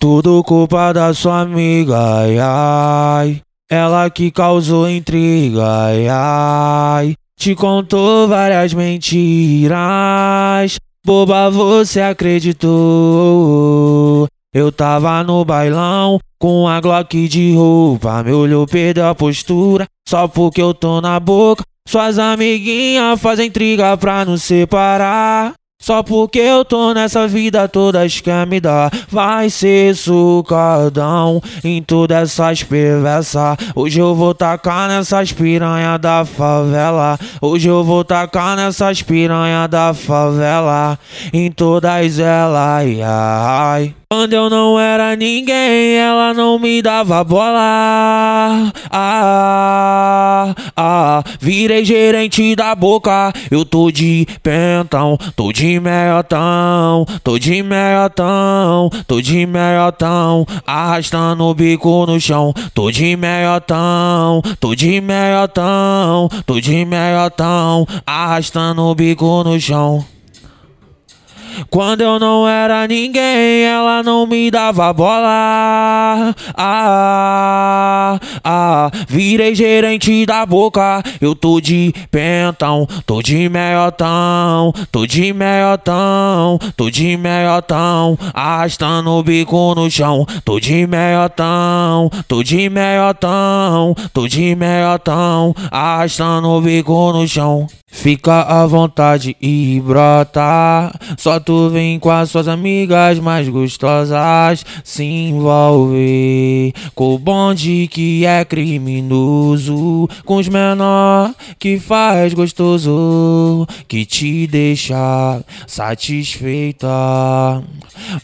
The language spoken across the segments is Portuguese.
Tudo culpa da sua amiga, ai, ai. Ela que causou intriga, ai, ai. Te contou várias mentiras. Boba, você acreditou. Eu tava no bailão com a Glock de roupa. Me olhou, perdeu a postura. Só porque eu tô na boca. Suas amiguinhas fazem intriga pra nos separar. Só porque eu tô nessa vida todas quer me dar Vai ser sucadão em todas essas perversas Hoje eu vou tacar nessas piranha da favela. Hoje eu vou tacar nessas piranha da favela. Em todas elas, ai quando eu não era ninguém, ela não me dava bola. Ah, ah, virei gerente da boca. Eu tô de pentão, tô de meiotão, tô de meiotão, tô de meiotão, arrastando o bico no chão. Tô de meiotão, tô de meiotão, tô de meiotão, arrastando o bico no chão. Quando eu não era ninguém, ela não me dava bola. Ah, virei gerente da boca. Eu tô de pentão, tô de meiotão, tô de meiotão, tô de meiotão, arrastando o bico no chão. Tô de meiotão, tô de meiotão, tô de meiotão, arrastando o bico no chão. Fica à vontade e brota. Só tu vem com as suas amigas mais gostosas. Se envolver com o bonde que é criminoso. Com os menor que faz gostoso. Que te deixa satisfeita.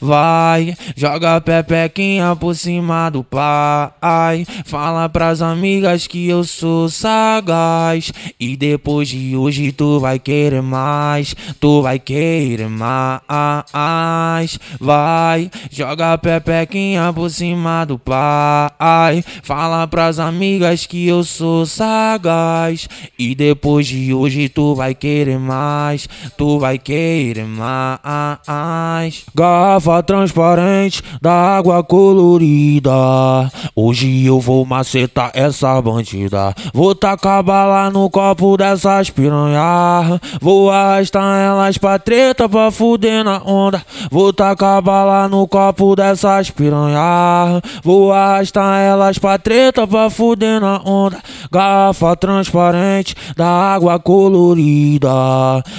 Vai, joga pepequinha por cima do pai. Fala pras amigas que eu sou sagaz. E depois de hoje tu vai querer mais, tu vai querer mais. Vai, joga pepequinha por cima do pai. Fala pras amigas que eu sou sagaz. E depois de hoje tu vai querer mais, tu vai querer mais. Garrafa transparente da água colorida. Hoje eu vou macetar essa bandida. Vou tacar bala no copo dessas piranhas sonhar. Vou arrastar elas pra treta pra fuder na onda. Vou tacar bala no copo dessas piranha. Vou arrastar elas pra treta pra fuder na onda. Garrafa transparente da água colorida.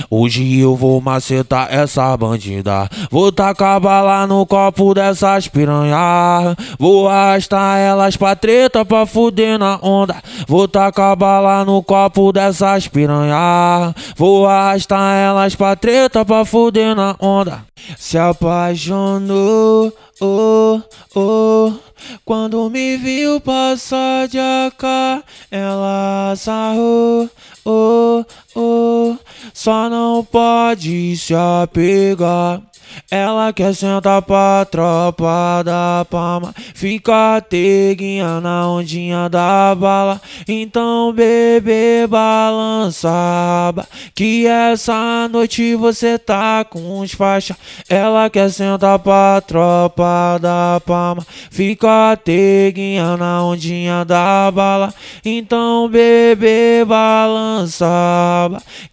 Hoje eu vou macetar essa bandida. Vou tacar bala no copo dessas piranha. Vou arrastar elas pra treta pra fuder na onda. Vou tacar bala no copo dessas piranha. Vou arrastar elas pra treta pra fuder na onda. Se apaixonou, oh, oh. Quando me viu passar de AK, ela sarrou, oh, oh. Só não pode se apegar. Ela quer sentar pra tropa da palma. Fica teguinha na ondinha da bala. Então, bebê, balança Que essa noite você tá com os faixa. Ela quer sentar pra tropa da palma. Fica teguinha na ondinha da bala. Então, bebê, balança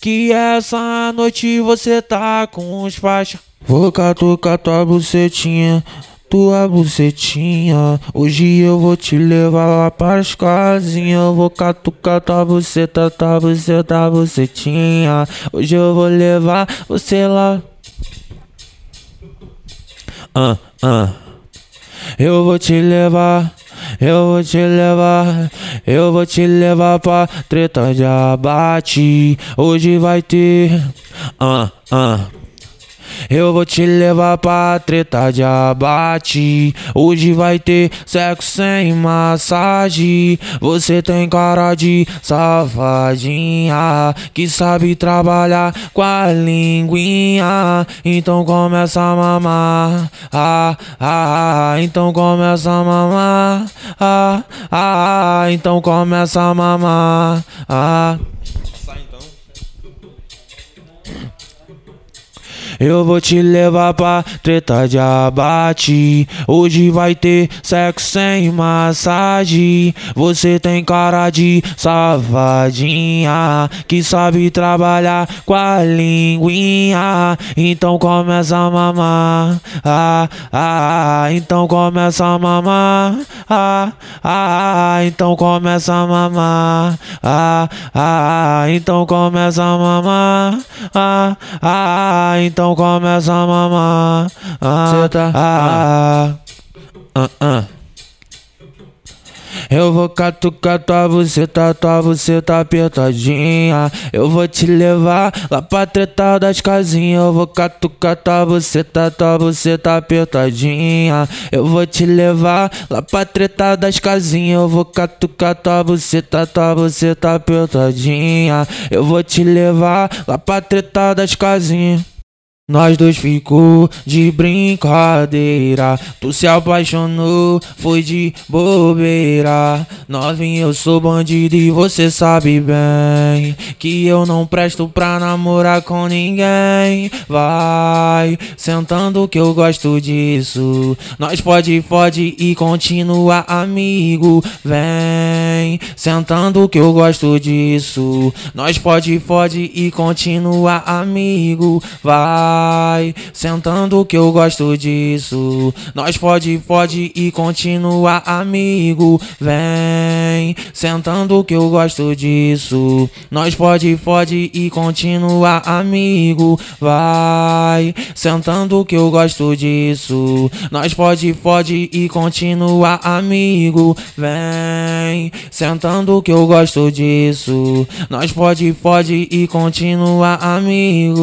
Que essa noite você tá com os faixa. Vou catucar tua bucetinha, tua bucetinha. Hoje eu vou te levar lá para as casinhas. Vou catucar tua buceta, tua buceta, bucetinha. Hoje eu vou levar você lá. Ah, ah. Eu vou te levar. Eu vou te levar, eu vou te levar pra treta de abate. Hoje vai ter, ah, ah. Eu vou te levar pra treta de abate. Hoje vai ter sexo sem massagem. Você tem cara de safadinha que sabe trabalhar com a linguinha. Então começa a mamar. Ah, ah, ah. então começa a mamar. Ah, ah, ah. então começa a mamar. Ah. Eu vou te levar pra treta de abate. Hoje vai ter sexo sem massagem. Você tem cara de safadinha que sabe trabalhar com a linguinha. Então começa a mamar. Ah, ah, ah, então começa a mamar. Ah, ah, ah, então começa a mamar. Ah, ah, ah, então começa a mamar. Ah, ah, ah então começa a mamar. Ah, ah, ah, ah, ah. Eu vou catucar tua buceta, tua buceta apertadinha. Eu vou te levar lá pra treta das casinhas. Eu vou catucar tua buceta, tua buceta apertadinha. Eu vou te levar lá pra treta das casinhas. Eu vou catucar tua buceta, tua buceta apertadinha. Eu vou te levar lá pra treta das casinhas. Nós dois ficou de brincadeira. Tu se apaixonou, foi de bobeira. Novinho, eu sou bandido e você sabe bem que eu não presto pra namorar com ninguém. Vai sentando que eu gosto disso. Nós pode, pode e continua amigo. Vem sentando que eu gosto disso. Nós pode, pode e continua amigo. Vai vai sentando que eu gosto disso. Nós pode, pode e continua amigo. Vem sentando que eu gosto disso. Nós pode, pode e continua amigo. Vai sentando que eu gosto disso. Nós pode, pode e continua amigo. Vem sentando que eu gosto disso. Nós pode, pode e continua amigo.